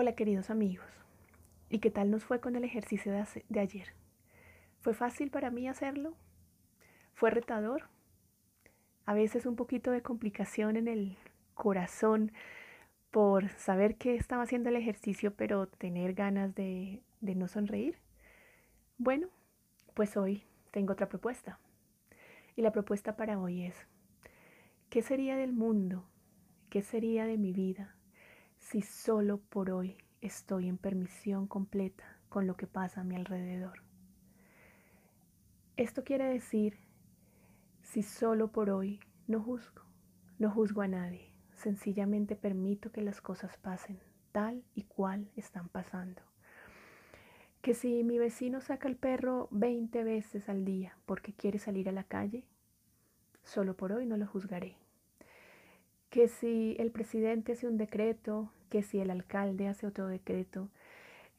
Hola queridos amigos, ¿y qué tal nos fue con el ejercicio de, ayer? ¿Fue fácil para mí hacerlo? ¿Fue retador? A veces un poquito de complicación en el corazón por saber que estaba haciendo el ejercicio pero tener ganas de, de no sonreír. Bueno, pues hoy tengo otra propuesta. Y la propuesta para hoy es, ¿qué sería del mundo? ¿Qué sería de mi vida si solo por hoy estoy en permisión completa con lo que pasa a mi alrededor. Esto quiere decir, si solo por hoy no juzgo, no juzgo a nadie, sencillamente permito que las cosas pasen tal y cual están pasando. Que si mi vecino saca el perro 20 veces al día porque quiere salir a la calle, solo por hoy no lo juzgaré que si el presidente hace un decreto, que si el alcalde hace otro decreto,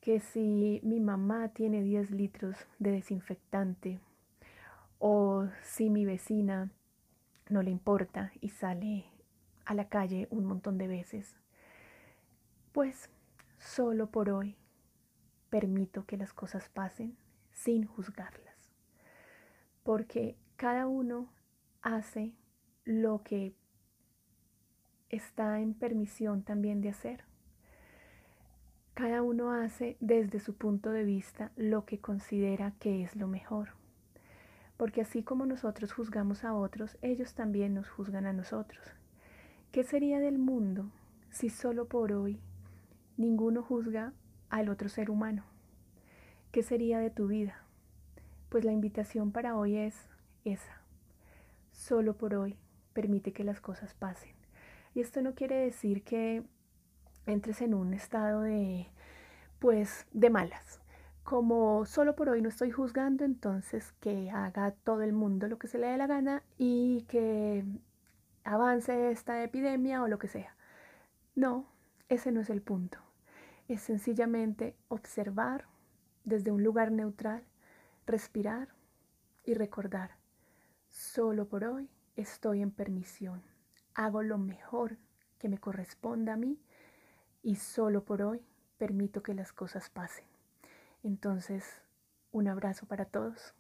que si mi mamá tiene 10 litros de desinfectante o si mi vecina no le importa y sale a la calle un montón de veces, pues solo por hoy permito que las cosas pasen sin juzgarlas, porque cada uno hace lo que está en permisión también de hacer. Cada uno hace desde su punto de vista lo que considera que es lo mejor. Porque así como nosotros juzgamos a otros, ellos también nos juzgan a nosotros. ¿Qué sería del mundo si solo por hoy ninguno juzga al otro ser humano? ¿Qué sería de tu vida? Pues la invitación para hoy es esa. Solo por hoy permite que las cosas pasen. Y esto no quiere decir que entres en un estado de, pues, de malas. Como solo por hoy no estoy juzgando, entonces que haga todo el mundo lo que se le dé la gana y que avance esta epidemia o lo que sea. No, ese no es el punto. Es sencillamente observar desde un lugar neutral, respirar y recordar. Solo por hoy estoy en permisión hago lo mejor que me corresponda a mí y solo por hoy permito que las cosas pasen. Entonces, un abrazo para todos.